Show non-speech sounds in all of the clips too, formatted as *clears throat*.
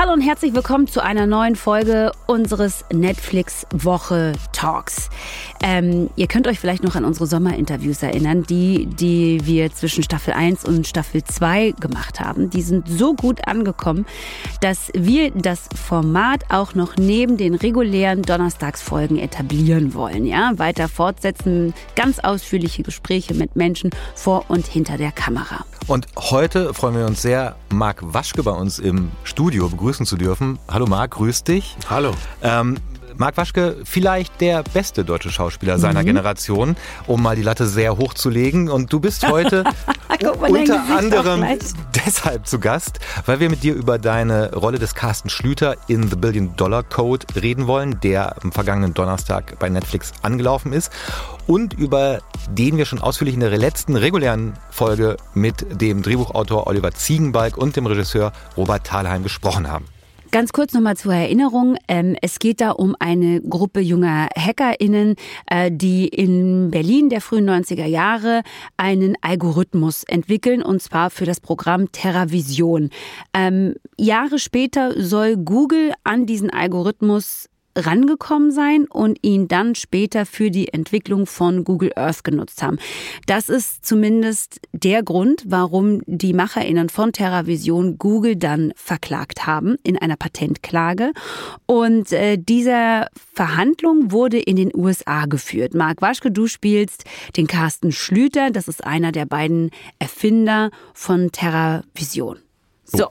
Hallo und herzlich willkommen zu einer neuen Folge unseres Netflix Woche Talks. Ähm, ihr könnt euch vielleicht noch an unsere Sommerinterviews erinnern, die, die wir zwischen Staffel 1 und Staffel 2 gemacht haben. Die sind so gut angekommen, dass wir das Format auch noch neben den regulären Donnerstagsfolgen etablieren wollen. Ja, weiter fortsetzen, ganz ausführliche Gespräche mit Menschen vor und hinter der Kamera. Und heute freuen wir uns sehr, Marc Waschke bei uns im Studio begrüßen zu dürfen. Hallo Marc, grüß dich. Hallo. Ähm, Marc Waschke, vielleicht der beste deutsche Schauspieler mhm. seiner Generation, um mal die Latte sehr hoch zu legen. Und du bist heute *laughs* unter anderem deshalb zu Gast, weil wir mit dir über deine Rolle des Carsten Schlüter in The Billion Dollar Code reden wollen, der am vergangenen Donnerstag bei Netflix angelaufen ist und über den wir schon ausführlich in der letzten regulären Folge mit dem Drehbuchautor Oliver Ziegenbalg und dem Regisseur Robert Thalheim gesprochen haben. Ganz kurz nochmal zur Erinnerung. Ähm, es geht da um eine Gruppe junger HackerInnen, äh, die in Berlin der frühen 90er Jahre einen Algorithmus entwickeln, und zwar für das Programm TerraVision. Ähm, Jahre später soll Google an diesen Algorithmus rangekommen sein und ihn dann später für die Entwicklung von Google Earth genutzt haben. Das ist zumindest der Grund, warum die MacherInnen von TerraVision Google dann verklagt haben in einer Patentklage. Und äh, dieser Verhandlung wurde in den USA geführt. Marc Waschke, du spielst den Carsten Schlüter. Das ist einer der beiden Erfinder von TerraVision. So.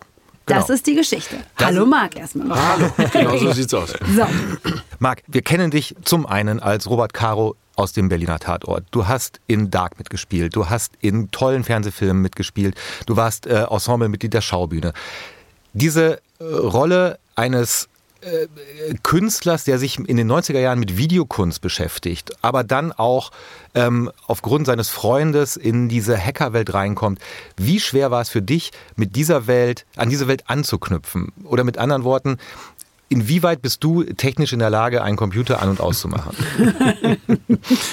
Genau. Das ist die Geschichte. Das Hallo Marc erstmal. Hallo, *laughs* genau so sieht's aus. So. Marc, wir kennen dich zum einen als Robert Caro aus dem Berliner Tatort. Du hast in Dark mitgespielt, du hast in tollen Fernsehfilmen mitgespielt, du warst äh, Ensemblemitglied der Schaubühne. Diese äh, Rolle eines Künstlers, der sich in den 90er Jahren mit Videokunst beschäftigt, aber dann auch ähm, aufgrund seines Freundes in diese Hackerwelt reinkommt. Wie schwer war es für dich, mit dieser Welt, an diese Welt anzuknüpfen? Oder mit anderen Worten, Inwieweit bist du technisch in der Lage, einen Computer an- und auszumachen? *laughs*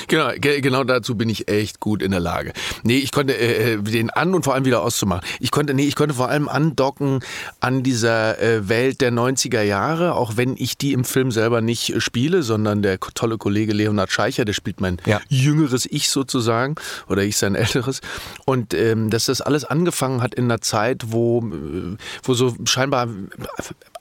genau, genau dazu bin ich echt gut in der Lage. Nee, ich konnte äh, äh, den an- und vor allem wieder auszumachen. Ich konnte, nee, ich konnte vor allem andocken an dieser äh, Welt der 90er Jahre, auch wenn ich die im Film selber nicht äh, spiele, sondern der tolle Kollege Leonhard Scheicher, der spielt mein ja. jüngeres Ich sozusagen oder ich sein älteres. Und ähm, dass das alles angefangen hat in einer Zeit, wo, äh, wo so scheinbar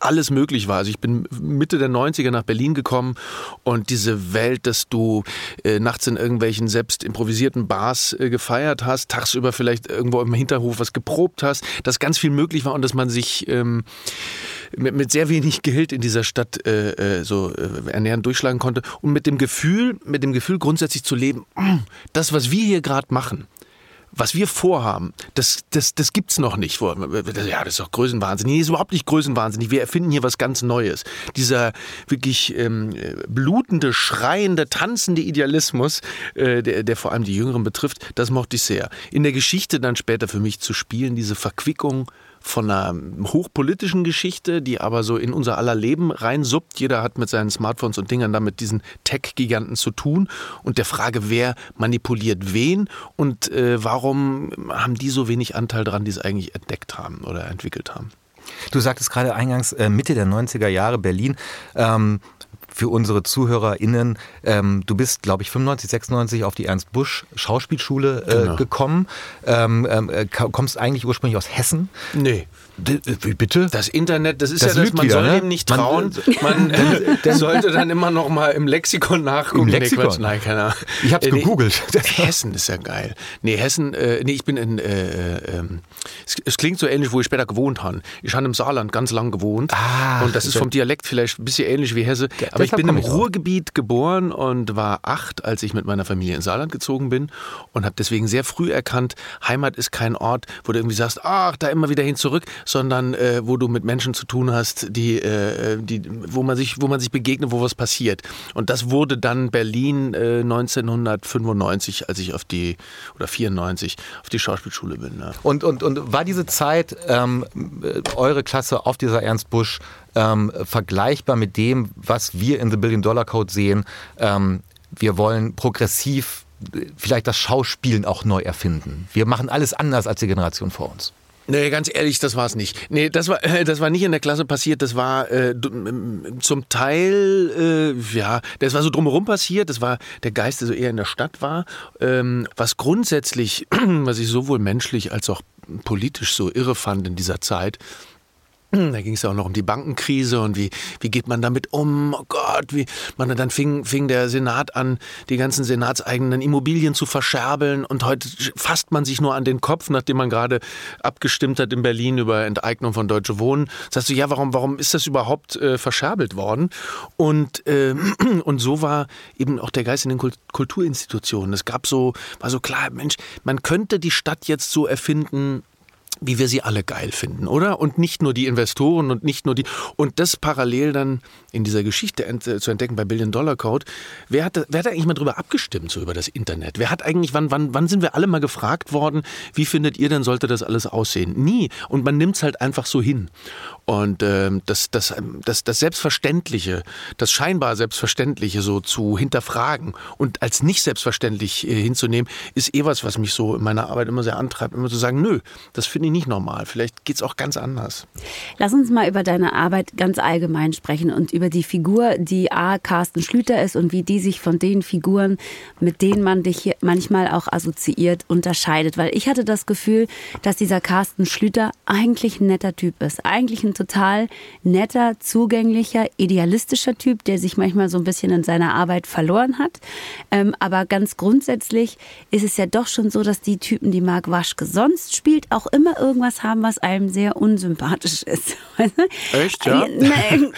alles möglich war. Also ich bin Mitte der 90er nach Berlin gekommen und diese Welt, dass du äh, nachts in irgendwelchen selbst improvisierten Bars äh, gefeiert hast, tagsüber vielleicht irgendwo im Hinterhof was geprobt hast, dass ganz viel möglich war und dass man sich ähm, mit, mit, sehr wenig Geld in dieser Stadt äh, äh so äh, ernähren durchschlagen konnte und mit dem Gefühl, mit dem Gefühl grundsätzlich zu leben, das, was wir hier gerade machen, was wir vorhaben, das, das, das gibt's noch nicht. Ja, das ist doch Größenwahnsinn. Nee, ist überhaupt nicht Größenwahnsinnig. Wir erfinden hier was ganz Neues. Dieser wirklich ähm, blutende, schreiende, tanzende Idealismus, äh, der, der vor allem die Jüngeren betrifft, das mochte ich sehr. In der Geschichte dann später für mich zu spielen, diese Verquickung von einer hochpolitischen Geschichte, die aber so in unser aller Leben reinsuppt. Jeder hat mit seinen Smartphones und Dingern damit diesen Tech-Giganten zu tun und der Frage, wer manipuliert wen und äh, warum haben die so wenig Anteil daran, die es eigentlich entdeckt haben oder entwickelt haben. Du sagtest gerade eingangs äh, Mitte der 90er Jahre Berlin. Ähm, für unsere ZuhörerInnen, ähm, du bist, glaube ich, 95, 96 auf die Ernst Busch Schauspielschule äh, genau. gekommen. Ähm, ähm, äh, kommst eigentlich ursprünglich aus Hessen. Nee. Wie bitte? Das Internet, das ist das ja das, man wieder, soll ne? dem nicht trauen. Man, man äh, *laughs* sollte dann immer noch mal im Lexikon nachgucken. Im Lexikon? Nee, Nein, keine Ahnung. Ich habe es äh, gegoogelt. Nee, *laughs* Hessen ist ja geil. Nee, Hessen, äh, nee, ich bin in, äh, äh, es, es, klingt so ähnlich, wo ich später gewohnt habe. Ich habe im Saarland ganz lang gewohnt. Ah, und das ist vom Dialekt vielleicht ein bisschen ähnlich wie Hesse. Aber ich bin im Ruhrgebiet geboren und war acht, als ich mit meiner Familie ins Saarland gezogen bin und habe deswegen sehr früh erkannt, Heimat ist kein Ort, wo du irgendwie sagst, ach, da immer wieder hin zurück, sondern äh, wo du mit Menschen zu tun hast, die, äh, die, wo, man sich, wo man sich begegnet, wo was passiert. Und das wurde dann Berlin äh, 1995, als ich auf die, oder 94, auf die Schauspielschule bin. Ja. Und, und, und war diese Zeit, ähm, äh, eure Klasse auf dieser Ernst Busch, ähm, vergleichbar mit dem, was wir in The Billion Dollar Code sehen? Ähm, wir wollen progressiv vielleicht das Schauspielen auch neu erfinden. Wir machen alles anders als die Generation vor uns. Nee, ganz ehrlich, das war es nicht. Nee, das war, *laughs* das war nicht in der Klasse passiert. Das war äh, zum Teil, äh, ja, das war so drumherum passiert. Das war der Geist, der so eher in der Stadt war. Ähm, was grundsätzlich, *clears throat* was ich sowohl menschlich als auch politisch so irre fand in dieser Zeit, da ging es ja auch noch um die Bankenkrise und wie, wie geht man damit um? Oh Gott, wie man dann fing, fing der Senat an, die ganzen senatseigenen Immobilien zu verscherbeln und heute fasst man sich nur an den Kopf, nachdem man gerade abgestimmt hat in Berlin über Enteignung von Deutsche Wohnen. Sagst du, ja, warum, warum ist das überhaupt äh, verscherbelt worden? Und, äh, *clears throat* und so war eben auch der Geist in den Kulturinstitutionen. Es gab so, war so klar, Mensch, man könnte die Stadt jetzt so erfinden, wie wir sie alle geil finden, oder? Und nicht nur die Investoren und nicht nur die. Und das parallel dann in dieser Geschichte äh, zu entdecken bei Billion Dollar Code. Wer hat, wer hat eigentlich mal drüber abgestimmt, so über das Internet? Wer hat eigentlich, wann, wann, wann sind wir alle mal gefragt worden, wie findet ihr denn, sollte das alles aussehen? Nie. Und man nimmt es halt einfach so hin. Und äh, das, das, das, das Selbstverständliche, das scheinbar Selbstverständliche so zu hinterfragen und als nicht selbstverständlich äh, hinzunehmen, ist eh was, was mich so in meiner Arbeit immer sehr antreibt, immer zu sagen, nö, das finde ich nicht normal. Vielleicht geht es auch ganz anders. Lass uns mal über deine Arbeit ganz allgemein sprechen und über die Figur, die A. Carsten Schlüter ist und wie die sich von den Figuren, mit denen man dich hier manchmal auch assoziiert, unterscheidet. Weil ich hatte das Gefühl, dass dieser Carsten Schlüter eigentlich ein netter Typ ist. Eigentlich ein total netter, zugänglicher, idealistischer Typ, der sich manchmal so ein bisschen in seiner Arbeit verloren hat. Ähm, aber ganz grundsätzlich ist es ja doch schon so, dass die Typen, die Marc Waschke sonst spielt, auch immer irgendwas haben, was einem sehr unsympathisch ist. *laughs* Echt, ja?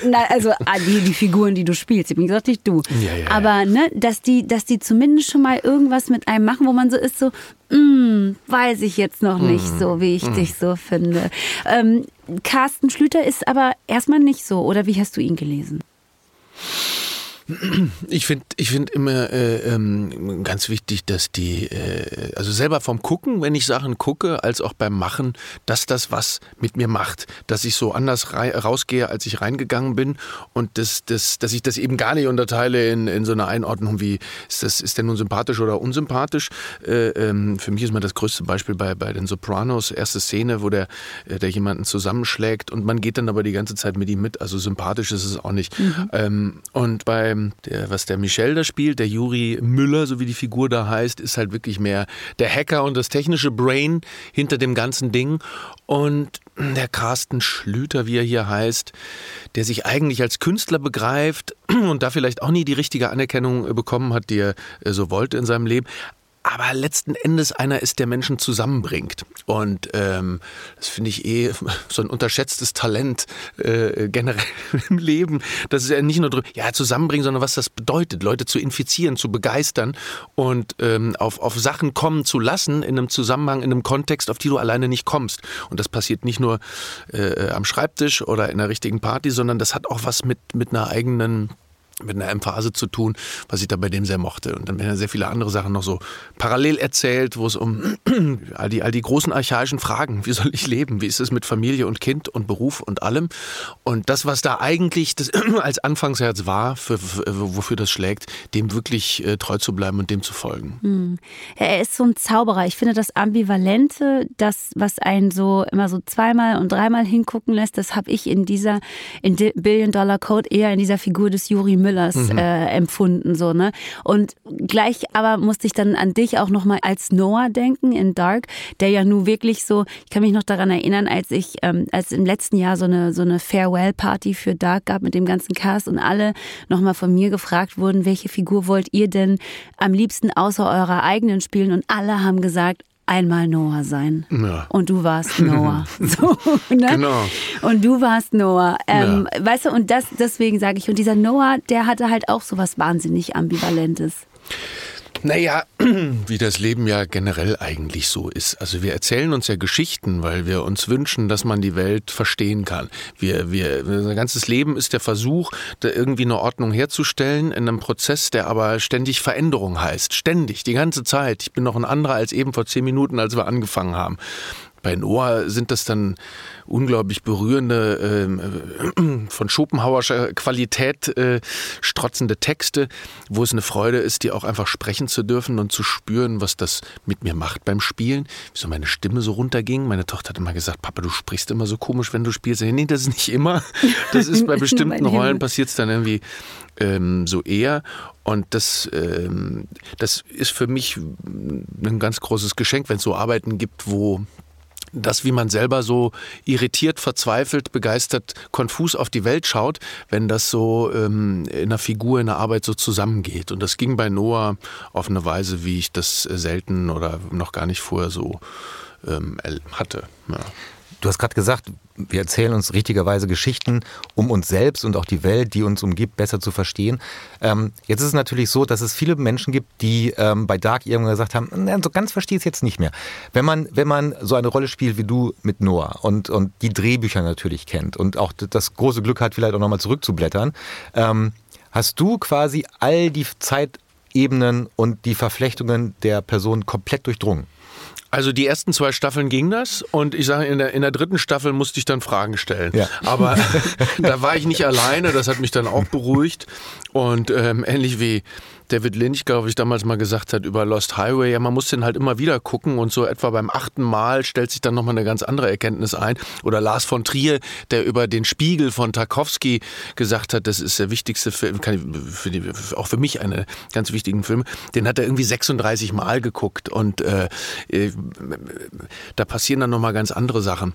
Na, also ah, die, die Figuren, die du spielst, ich bin gesagt, nicht du. Ja, ja, aber ne, dass die, dass die zumindest schon mal irgendwas mit einem machen, wo man so ist, so, mm, weiß ich jetzt noch nicht mm, so, wie ich mm. dich so finde. Ähm, Carsten Schlüter ist aber erstmal nicht so, oder wie hast du ihn gelesen? Ich finde ich find immer äh, ähm, ganz wichtig, dass die, äh, also selber vom Gucken, wenn ich Sachen gucke, als auch beim Machen, dass das was mit mir macht. Dass ich so anders rausgehe, als ich reingegangen bin und das, das, dass ich das eben gar nicht unterteile in, in so einer Einordnung wie, ist, das, ist der nun sympathisch oder unsympathisch. Äh, ähm, für mich ist mal das größte Beispiel bei, bei den Sopranos, erste Szene, wo der, äh, der jemanden zusammenschlägt und man geht dann aber die ganze Zeit mit ihm mit. Also sympathisch ist es auch nicht. Mhm. Ähm, und bei der, was der Michel da spielt, der Juri Müller, so wie die Figur da heißt, ist halt wirklich mehr der Hacker und das technische Brain hinter dem ganzen Ding. Und der Carsten Schlüter, wie er hier heißt, der sich eigentlich als Künstler begreift und da vielleicht auch nie die richtige Anerkennung bekommen hat, die er äh, so wollte in seinem Leben, aber letzten Endes einer ist, der Menschen zusammenbringt. Und ähm, das finde ich eh *laughs* so ein unterschätztes Talent äh, generell *laughs* im Leben. Das ist ja nicht nur ja, zusammenbringen, sondern was das bedeutet, Leute zu infizieren, zu begeistern und ähm, auf, auf Sachen kommen zu lassen in einem Zusammenhang, in einem Kontext, auf die du alleine nicht kommst. Und das passiert nicht nur äh, am Schreibtisch oder in einer richtigen Party, sondern das hat auch was mit, mit einer eigenen mit einer Emphase zu tun, was ich da bei dem sehr mochte. Und dann werden ja sehr viele andere Sachen noch so parallel erzählt, wo es um *clears throat* all die, all die großen archaischen Fragen, wie soll ich leben, wie ist es mit Familie und Kind und Beruf und allem. Und das, was da eigentlich das *clears throat* als Anfangsherz war, für, für, wofür das schlägt, dem wirklich äh, treu zu bleiben und dem zu folgen. Hm. Ja, er ist so ein Zauberer. Ich finde das Ambivalente, das, was einen so immer so zweimal und dreimal hingucken lässt, das habe ich in dieser, in Billion Dollar Code eher in dieser Figur des Juri Müllers mhm. äh, empfunden so ne und gleich aber musste ich dann an dich auch noch mal als Noah denken in Dark der ja nun wirklich so ich kann mich noch daran erinnern als ich ähm, als im letzten Jahr so eine so eine Farewell Party für Dark gab mit dem ganzen Cast und alle noch mal von mir gefragt wurden welche Figur wollt ihr denn am liebsten außer eurer eigenen spielen und alle haben gesagt einmal Noah sein. Ja. Und du warst Noah. *laughs* so, ne? Genau. Und du warst Noah. Ähm, ja. Weißt du, und das, deswegen sage ich, und dieser Noah, der hatte halt auch so was wahnsinnig Ambivalentes. Naja, *clears throat* wie das Leben ja generell eigentlich so ist. Also wir erzählen uns ja Geschichten, weil wir uns wünschen, dass man die Welt verstehen kann. Wir, wir, unser ganzes Leben ist der Versuch, da irgendwie eine Ordnung herzustellen in einem Prozess, der aber ständig Veränderung heißt. Ständig, die ganze Zeit. Ich bin noch ein anderer als eben vor zehn Minuten, als wir angefangen haben Bei Noah sind das dann unglaublich berührende, äh, *clears throat* von Schopenhauerscher Qualität äh, strotzende Texte, wo es eine Freude ist, die auch einfach sprechen zu dürfen und zu spüren, was das mit mir macht beim Spielen. Wieso meine Stimme so runterging. Meine Tochter hat immer gesagt, Papa, du sprichst immer so komisch, wenn du spielst. Nee, das ist nicht immer. *laughs* Das ist bei bestimmten Rollen passiert es dann irgendwie ähm, so eher. Und das, ähm, das ist für mich ein ganz großes Geschenk, wenn es so Arbeiten gibt, wo das, wie man selber so irritiert, verzweifelt, begeistert, konfus auf die Welt schaut, wenn das so ähm, in einer Figur, in der Arbeit so zusammengeht. Und das ging bei Noah auf eine Weise, wie ich das selten oder noch gar nicht vorher so ähm, hatte. Ja. Du hast gerade gesagt, wir erzählen uns richtigerweise Geschichten, um uns selbst und auch die Welt, die uns umgibt, besser zu verstehen. Ähm, jetzt ist es natürlich so, dass es viele Menschen gibt, die ähm, bei Dark irgendwann gesagt haben, na, so ganz verstehe ich es jetzt nicht mehr. Wenn man, wenn man so eine Rolle spielt wie du mit Noah und, und die Drehbücher natürlich kennt und auch das große Glück hat, vielleicht auch nochmal zurückzublättern, ähm, hast du quasi all die Zeitebenen und die Verflechtungen der Person komplett durchdrungen? Also die ersten zwei Staffeln ging das und ich sage, in der, in der dritten Staffel musste ich dann Fragen stellen. Ja. Aber *laughs* da war ich nicht alleine, das hat mich dann auch beruhigt. Und ähm, ähnlich wie David Lynch, glaube ich, damals mal gesagt hat über Lost Highway, ja, man muss den halt immer wieder gucken und so etwa beim achten Mal stellt sich dann nochmal eine ganz andere Erkenntnis ein. Oder Lars von Trier, der über den Spiegel von Tarkovsky gesagt hat, das ist der wichtigste Film, für die, auch für mich eine ganz wichtigen Film, den hat er irgendwie 36 Mal geguckt und äh, äh da passieren dann nochmal ganz andere Sachen.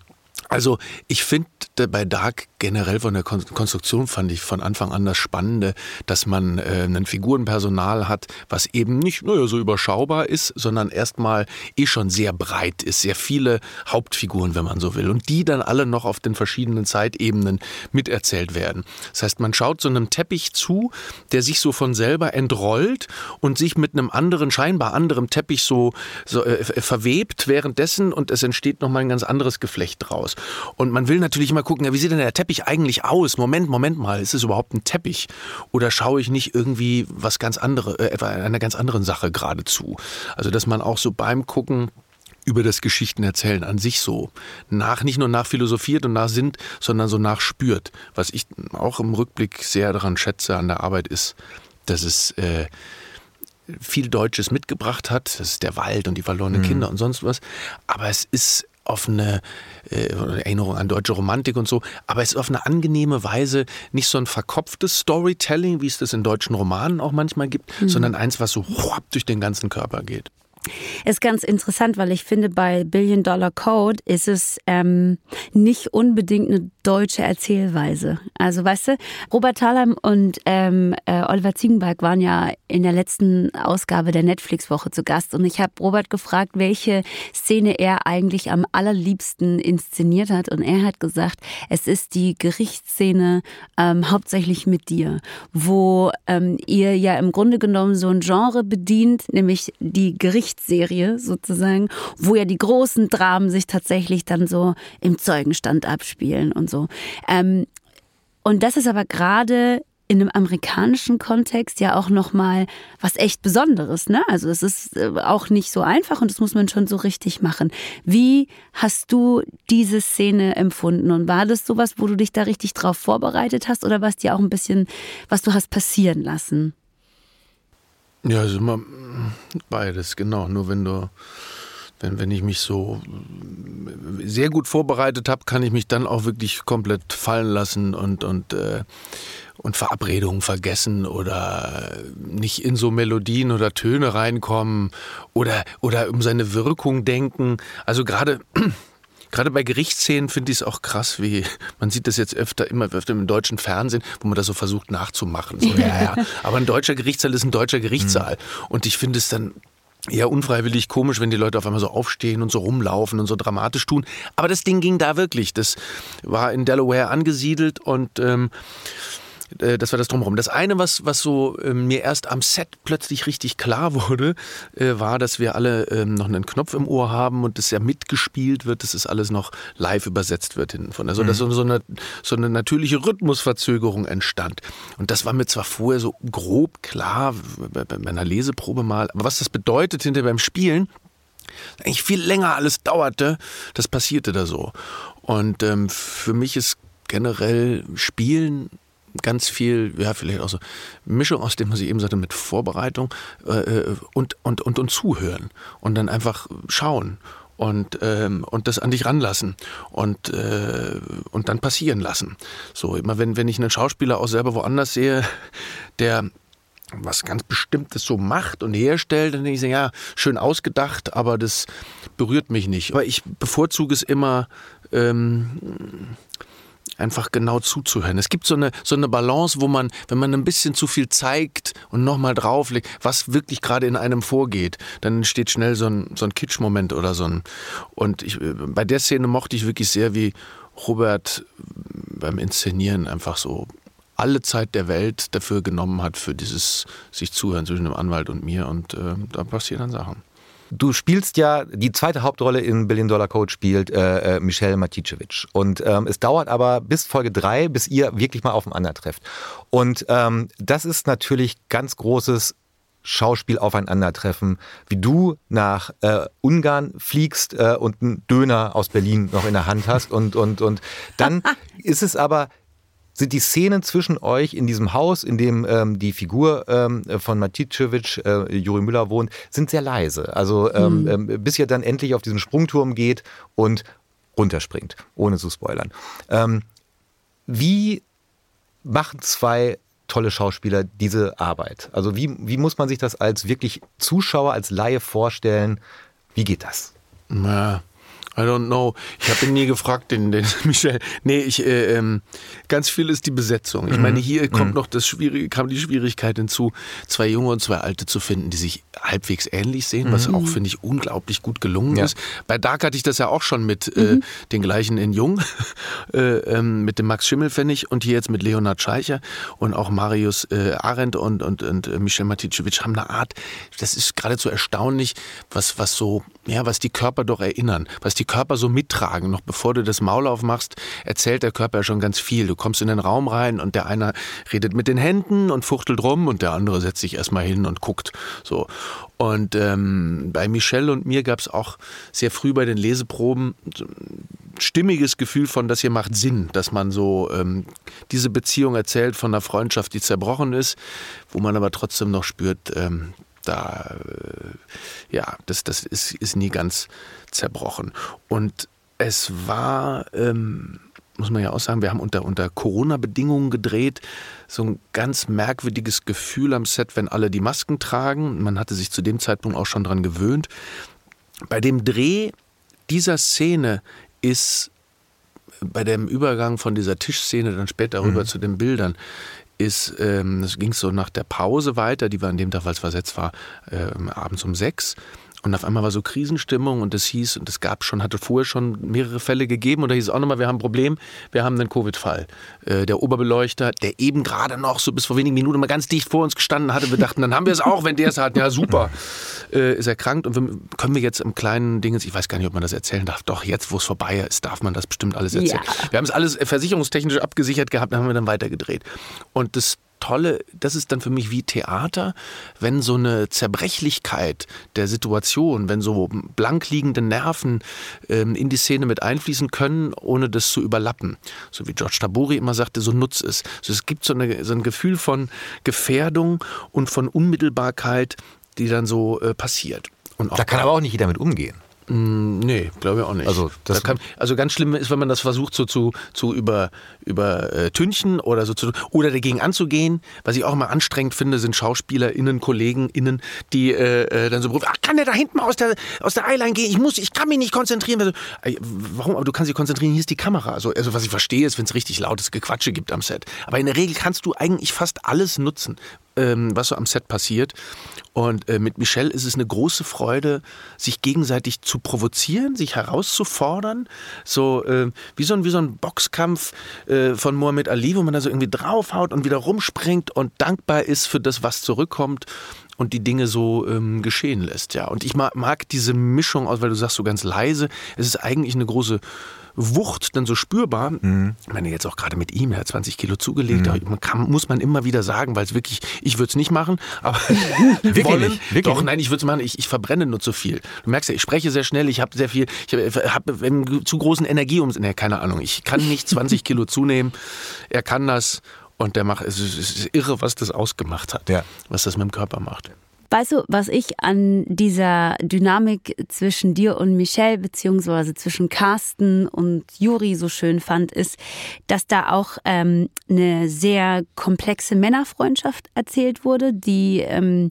Also ich finde bei Dark generell von der Konstruktion fand ich von Anfang an das Spannende, dass man äh, ein Figurenpersonal hat, was eben nicht naja, so überschaubar ist, sondern erstmal eh schon sehr breit ist, sehr viele Hauptfiguren, wenn man so will, und die dann alle noch auf den verschiedenen Zeitebenen miterzählt werden. Das heißt, man schaut so einem Teppich zu, der sich so von selber entrollt und sich mit einem anderen, scheinbar anderen Teppich so, so äh, verwebt währenddessen und es entsteht nochmal ein ganz anderes Geflecht draus. Und man will natürlich immer gucken, ja, wie sieht denn der Teppich eigentlich aus? Moment, Moment mal, ist es überhaupt ein Teppich? Oder schaue ich nicht irgendwie was ganz anderes, äh, etwa einer ganz anderen Sache geradezu? Also, dass man auch so beim Gucken über das Geschichtenerzählen an sich so nach, nicht nur nachphilosophiert und nachsinnt, sondern so nachspürt. Was ich auch im Rückblick sehr daran schätze an der Arbeit ist, dass es äh, viel Deutsches mitgebracht hat. Das ist der Wald und die verlorenen mhm. Kinder und sonst was. Aber es ist auf eine äh, Erinnerung an deutsche Romantik und so, aber es ist auf eine angenehme Weise nicht so ein verkopftes Storytelling, wie es das in deutschen Romanen auch manchmal gibt, mhm. sondern eins, was so durch den ganzen Körper geht. Ist ganz interessant, weil ich finde, bei Billion Dollar Code ist es ähm, nicht unbedingt eine deutsche Erzählweise. Also weißt du, Robert Thalheim und ähm, äh, Oliver Ziegenberg waren ja in der letzten Ausgabe der Netflix-Woche zu Gast und ich habe Robert gefragt, welche Szene er eigentlich am allerliebsten inszeniert hat und er hat gesagt, es ist die Gerichtsszene ähm, hauptsächlich mit dir, wo ähm, ihr ja im Grunde genommen so ein Genre bedient, nämlich die Gerichtsserie sozusagen, wo ja die großen Dramen sich tatsächlich dann so im Zeugenstand abspielen und so. Ähm, und das ist aber gerade in einem amerikanischen Kontext ja auch noch mal was echt Besonderes, ne? Also es ist äh, auch nicht so einfach und das muss man schon so richtig machen. Wie hast du diese Szene empfunden und war das sowas, wo du dich da richtig drauf vorbereitet hast oder was dir auch ein bisschen, was du hast passieren lassen? Ja, also immer beides, genau. Nur wenn du wenn, wenn ich mich so sehr gut vorbereitet habe, kann ich mich dann auch wirklich komplett fallen lassen und, und, äh, und Verabredungen vergessen oder nicht in so Melodien oder Töne reinkommen oder, oder um seine Wirkung denken. Also gerade. Gerade bei Gerichtsszenen finde ich es auch krass, wie man sieht das jetzt öfter, immer öfter im deutschen Fernsehen, wo man das so versucht nachzumachen. So, ja, ja. *laughs* Aber ein deutscher Gerichtssaal ist ein deutscher Gerichtssaal. Mhm. Und ich finde es dann ja unfreiwillig komisch, wenn die Leute auf einmal so aufstehen und so rumlaufen und so dramatisch tun. Aber das Ding ging da wirklich. Das war in Delaware angesiedelt und ähm, äh, das war das drumherum. Das eine, was, was so äh, mir erst am Set plötzlich richtig klar *laughs* wurde, äh, war, dass wir alle ähm, noch einen Knopf im Ohr haben und das ja mitgespielt wird, dass es alles noch live übersetzt wird hinten von. Also, mhm. dass so, so, eine, so eine natürliche Rhythmusverzögerung entstand. Und das war mir zwar vorher so grob klar, bei, bei meiner Leseprobe mal, aber was das bedeutet hinter beim Spielen, eigentlich viel länger alles dauerte, das passierte da so. Und ähm, für mich ist generell Spielen ganz viel, ja, vielleicht auch so Mischung aus dem, was ich eben sagte, mit Vorbereitung äh, äh, und, und, und, und Zuhören und dann einfach schauen und, ähm, und das an dich ranlassen und, äh, und dann passieren lassen. So, immer wenn, wenn ich einen Schauspieler auch selber woanders sehe, *laughs* der was ganz Bestimmtes so macht und herstellt, dann denke ich, ja, schön ausgedacht, aber das berührt mich nicht. Aber ich bevorzuge es immer, ähm, einfach genau zuzuhören. Es gibt so eine, so eine Balance, wo man, wenn man ein bisschen zu viel zeigt und nochmal drauflegt, was wirklich gerade in einem vorgeht, dann entsteht schnell so ein, so ein Kitsch-Moment oder so ein. Und ich, bei der Szene mochte ich wirklich sehr, wie Robert beim Inszenieren einfach so alle Zeit der Welt dafür genommen hat, für dieses sich zuhören zwischen dem Anwalt und mir. Und äh, da passieren dann Sachen. Du spielst ja, die zweite Hauptrolle in Billion Dollar Code spielt äh, äh Michelle Maticevic. Und ähm, es dauert aber bis Folge drei, bis ihr wirklich mal aufeinander trefft. Und ähm, das ist natürlich ganz großes Schauspiel aufeinandertreffen, wie du nach äh, Ungarn fliegst äh, und einen Döner aus Berlin noch in der Hand hast und und und dann *laughs* ist es aber sind die Szenen zwischen euch in diesem Haus, in dem ähm, die Figur ähm, von Maticevic, äh, Juri Müller wohnt, sind sehr leise. Also ähm, mhm. bis ihr dann endlich auf diesen Sprungturm geht und runterspringt, ohne zu spoilern. Ähm, wie machen zwei tolle Schauspieler diese Arbeit? Also wie, wie muss man sich das als wirklich Zuschauer, als Laie vorstellen? Wie geht das? Na, I don't know. Ich habe ihn nie gefragt, den, den *laughs* Michel. Nee, ich, äh, ähm, ganz viel ist die Besetzung. Ich mhm. meine, hier kommt mhm. noch das Schwierige, kam die Schwierigkeit hinzu, zwei Junge und zwei Alte zu finden, die sich halbwegs ähnlich sehen, mhm. was auch, finde ich, unglaublich gut gelungen ja. ist. Bei Dark hatte ich das ja auch schon mit äh, mhm. den gleichen in Jung, *laughs* äh, ähm, mit dem Max Schimmelfennig und hier jetzt mit Leonard Scheicher und auch Marius äh, Arendt und, und, und äh, Michel Maticevic haben eine Art, das ist geradezu erstaunlich, was, was so, ja, was die Körper doch erinnern, was die die Körper so mittragen. Noch bevor du das Maul aufmachst, erzählt der Körper ja schon ganz viel. Du kommst in den Raum rein und der eine redet mit den Händen und fuchtelt rum und der andere setzt sich erstmal hin und guckt. So. Und ähm, bei Michelle und mir gab es auch sehr früh bei den Leseproben stimmiges Gefühl von, das hier macht Sinn, dass man so ähm, diese Beziehung erzählt von einer Freundschaft, die zerbrochen ist, wo man aber trotzdem noch spürt, ähm, da, äh, ja, das, das ist, ist nie ganz zerbrochen. Und es war, ähm, muss man ja auch sagen, wir haben unter, unter Corona-Bedingungen gedreht, so ein ganz merkwürdiges Gefühl am Set, wenn alle die Masken tragen. Man hatte sich zu dem Zeitpunkt auch schon dran gewöhnt. Bei dem Dreh dieser Szene ist bei dem Übergang von dieser Tischszene dann später rüber mhm. zu den Bildern, ist, ähm, das ging so nach der Pause weiter, die war an dem Tag, weil es versetzt war, äh, abends um sechs. Und auf einmal war so Krisenstimmung und es hieß, und es gab schon, hatte vorher schon mehrere Fälle gegeben und da hieß es auch nochmal, wir haben ein Problem, wir haben einen Covid-Fall. Äh, der Oberbeleuchter, der eben gerade noch so bis vor wenigen Minuten mal ganz dicht vor uns gestanden hatte, wir dachten, dann haben wir es auch, wenn der es hat, ja super, äh, ist erkrankt und wir, können wir jetzt im kleinen Ding, ich weiß gar nicht, ob man das erzählen darf, doch jetzt, wo es vorbei ist, darf man das bestimmt alles erzählen. Ja. Wir haben es alles versicherungstechnisch abgesichert gehabt, dann haben wir dann weitergedreht. Und das Tolle, das ist dann für mich wie Theater, wenn so eine Zerbrechlichkeit der Situation, wenn so blank liegende Nerven ähm, in die Szene mit einfließen können, ohne das zu überlappen. So wie George Tabori immer sagte, so nutz es. Also es gibt so, eine, so ein Gefühl von Gefährdung und von Unmittelbarkeit, die dann so äh, passiert. da kann aber auch nicht jeder mit umgehen. Mm, nee, glaube ich auch nicht. Also, da kann, also ganz schlimm ist, wenn man das versucht so zu, zu über, übertünchen äh, oder so zu, oder dagegen anzugehen. Was ich auch immer anstrengend finde, sind SchauspielerInnen, KollegInnen, die äh, äh dann so rufen, ach, kann der da hinten mal aus der, aus der Eyeline gehen? Ich muss, ich kann mich nicht konzentrieren. Also, warum? Aber du kannst dich konzentrieren, hier ist die Kamera. Also, also was ich verstehe, ist, wenn es richtig lautes Gequatsche gibt am Set. Aber in der Regel kannst du eigentlich fast alles nutzen ähm, was so am Set passiert. Und äh, mit Michelle ist es eine große Freude, sich gegenseitig zu provozieren, sich herauszufordern. So äh, wie, so ein, wie so ein Boxkampf äh, von Muhammad Ali, wo man da so irgendwie draufhaut und wieder rumspringt und dankbar ist für das, was zurückkommt und die Dinge so ähm, geschehen lässt. Ja. Und ich mag, mag diese Mischung aus, weil du sagst so ganz leise, es ist eigentlich eine große Wucht dann so spürbar. Mhm. Ich meine, jetzt auch gerade mit ihm, er hat 20 Kilo zugelegt, mhm. kann, muss man immer wieder sagen, weil es wirklich, ich würde es nicht machen, aber *laughs* wirklich wollen, nicht, wirklich doch, nein, ich würde es machen, ich, ich verbrenne nur zu viel. Du merkst ja, ich spreche sehr schnell, ich habe sehr viel, ich habe hab zu großen Energie um, ne, keine Ahnung, ich kann nicht 20 *laughs* Kilo zunehmen, er kann das und der macht, es ist irre, was das ausgemacht hat, ja. was das mit dem Körper macht. Weißt du, was ich an dieser Dynamik zwischen dir und Michelle, beziehungsweise zwischen Carsten und Juri so schön fand, ist, dass da auch ähm, eine sehr komplexe Männerfreundschaft erzählt wurde, die ähm,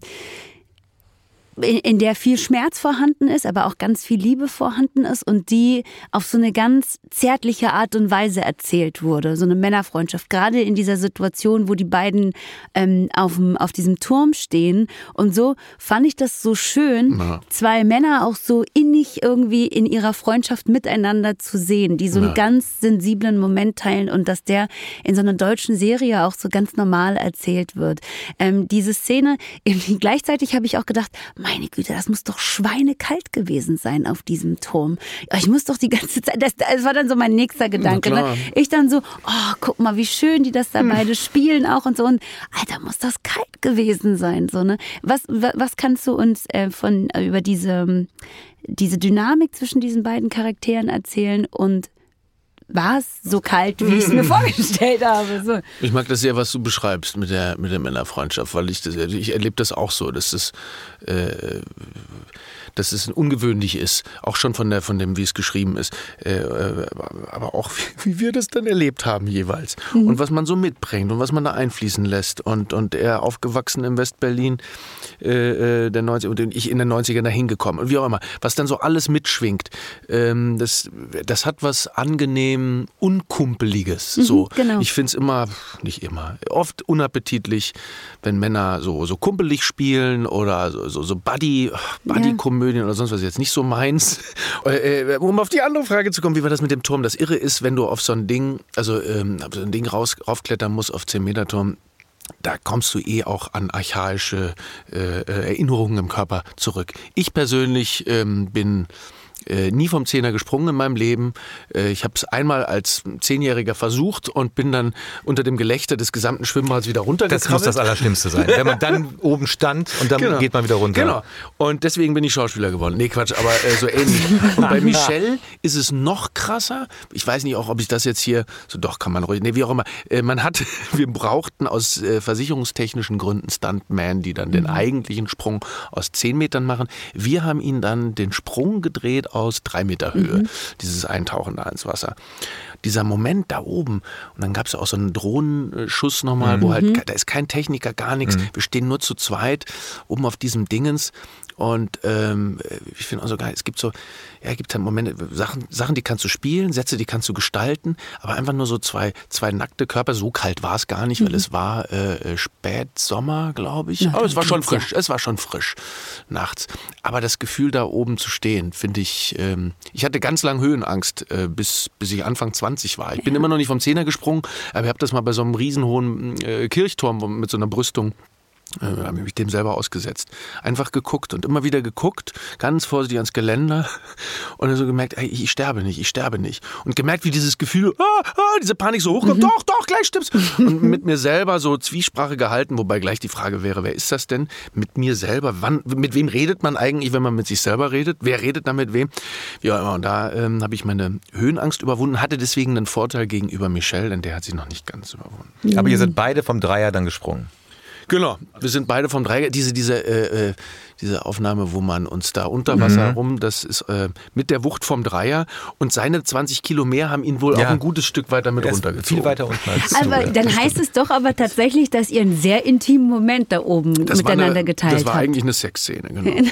in, der viel Schmerz vorhanden ist, aber auch ganz viel Liebe vorhanden ist und die auf so eine ganz zärtliche Art und Weise erzählt wurde. So eine Männerfreundschaft. Gerade in dieser Situation, wo die beiden ähm, auf, auf diesem Turm stehen. Und so fand ich das so schön, Na. zwei Männer auch so innig irgendwie in ihrer Freundschaft miteinander zu sehen, die so einen ganz sensiblen Moment teilen und dass der in so einer deutschen Serie auch so ganz normal erzählt wird. Ähm, diese Szene, *laughs* gleichzeitig habe ich auch gedacht, meine Güte, das muss doch schweinekalt gewesen sein auf diesem Turm. Ich muss doch die ganze Zeit, das, das war dann so mein nächster Gedanke. Ne? Ich dann so, oh, guck mal, wie schön die das da hm. beide spielen auch und so. Und Alter, muss das kalt gewesen sein. So, ne? was, was kannst du uns äh, von, äh, über diese, diese Dynamik zwischen diesen beiden Charakteren erzählen und war es so kalt, wie ich es mir *laughs* vorgestellt habe. So. Ich mag das sehr, was du beschreibst mit der, mit der Männerfreundschaft, weil ich, das, ich erlebe das auch so, dass das äh, dass es ungewöhnlich ist, auch schon von, der, von dem, wie es geschrieben ist, äh, äh aber auch wie, *laughs* wie, wir das dann erlebt haben jeweils mhm. und was man so mitbringt und was man da einfließen lässt und, und er aufgewachsen im Westberlin äh, äh der 90 und ich in den 90ern dahin gekommen und wie auch immer, was dann so alles mitschwingt, ähm, das, das hat was angenehm Unkumpeliges. Mhm, so. Genau. Ich finde es immer, nicht immer, oft unappetitlich, wenn Männer so, so kumpelig spielen oder so, so, so Buddy, Buddy-Komödien Komödien oder sonst was jetzt nicht so meins. *laughs* Äh, um auf die andere Frage zu kommen, wie war das mit dem Turm? Das Irre ist, wenn du auf so ein Ding, also ähm, auf so ein Ding raus, raufklettern musst, auf 10 Meter Turm, da kommst du eh auch an archaische äh, äh, Erinnerungen im Körper zurück. Ich persönlich ähm, bin äh, nie vom Zehner gesprungen in meinem Leben. Äh, ich habe es einmal als Zehnjähriger versucht und bin dann unter dem Gelächter des gesamten Schwimmbads wieder runtergekrabbelt. Das muss das Allerschlimmste sein, wenn man dann *laughs* oben stand und dann genau. geht man wieder runter. Genau. Und deswegen bin ich Schauspieler geworden. Nee, Quatsch, aber äh, so ähnlich. Und bei *laughs* Michelle ist es noch krasser. Ich weiß nicht auch, ob ich das jetzt hier, so doch kann man ruhig, nee, wie auch immer. Äh, man hat, *laughs* wir brauchten aus äh, versicherungstechnischen Gründen Stuntman, die dann den mhm. eigentlichen Sprung aus zehn Metern machen. Wir haben ihn dann den Sprung gedreht aus drei Meter Höhe, mhm. dieses Eintauchen da ins Wasser. Dieser Moment da oben, und dann gab es auch so einen Drohnenschuss nochmal, mhm. wo halt, mhm. da ist kein Techniker, gar nichts. Mhm. Wir stehen nur zu zweit oben auf diesem Dingens und ähm, ich finde auch so geil, es gibt so, ja, es gibt halt Momente, Sachen, Sachen, die kannst du spielen, Sätze, die kannst du gestalten, aber einfach nur so zwei, zwei nackte Körper. So kalt war es gar nicht, mhm. weil es war äh, Spätsommer, glaube ich. Ja, aber es war schon frisch, ja. es war schon frisch nachts. Aber das Gefühl, da oben zu stehen, finde ich, ähm, ich hatte ganz lang Höhenangst, äh, bis, bis ich Anfang 20 war. Ich ja. bin immer noch nicht vom Zehner gesprungen, aber ich habe das mal bei so einem riesenhohen äh, Kirchturm mit so einer Brüstung äh, habe mich dem selber ausgesetzt. Einfach geguckt und immer wieder geguckt, ganz vorsichtig ans Geländer und dann so gemerkt, ey, ich sterbe nicht, ich sterbe nicht. Und gemerkt, wie dieses Gefühl, ah, ah, diese Panik so hochkommt, mhm. doch, doch, gleich stimmt's. Und mit mir selber so Zwiesprache gehalten, wobei gleich die Frage wäre, wer ist das denn? Mit mir selber, wann, mit wem redet man eigentlich, wenn man mit sich selber redet? Wer redet da mit wem? Wie auch immer. Und da ähm, habe ich meine Höhenangst überwunden, hatte deswegen einen Vorteil gegenüber Michelle, denn der hat sie noch nicht ganz überwunden. Aber ihr seid beide vom Dreier dann gesprungen. Genau, wir sind beide vom Dreier. Diese, diese äh, äh diese Aufnahme, wo man uns da unter Wasser mhm. rum, das ist äh, mit der Wucht vom Dreier und seine 20 Kilo mehr haben ihn wohl ja. auch ein gutes Stück weiter mit runtergezogen. Viel weiter unten als Aber du, dann heißt es doch aber tatsächlich, dass ihr einen sehr intimen Moment da oben das miteinander eine, geteilt habt. Das war habt. eigentlich eine Sexszene, genau. *laughs*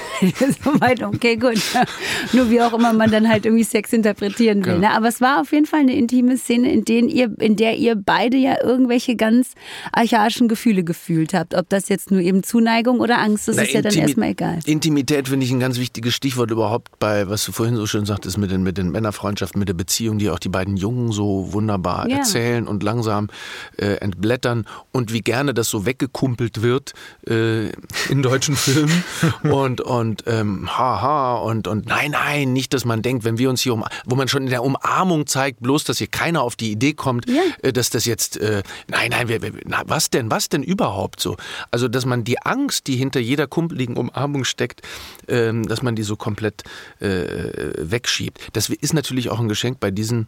Soweit, okay, gut. *laughs* Nur wie auch immer man dann halt irgendwie Sex interpretieren will. Genau. Ne? Aber es war auf jeden Fall eine intime Szene, in, denen ihr, in der ihr beide ja irgendwelche ganz archaischen Gefühle gefühlt habt. Ob das jetzt nur eben Zuneigung oder Angst, das Na, ist ja dann erstmal egal. Intimität finde ich ein ganz wichtiges Stichwort überhaupt bei, was du vorhin so schön sagtest, mit den, mit den Männerfreundschaften, mit der Beziehung, die auch die beiden Jungen so wunderbar ja. erzählen und langsam äh, entblättern und wie gerne das so weggekumpelt wird äh, in deutschen Filmen *laughs* und, und ähm, haha und, und nein, nein, nicht, dass man denkt, wenn wir uns hier um, wo man schon in der Umarmung zeigt, bloß, dass hier keiner auf die Idee kommt, ja. äh, dass das jetzt, äh, nein, nein, wir, wir, na, was denn, was denn überhaupt so? Also, dass man die Angst, die hinter jeder kumpeligen Umarmung steckt, ähm, dass man die so komplett äh, wegschiebt. Das ist natürlich auch ein Geschenk bei diesen,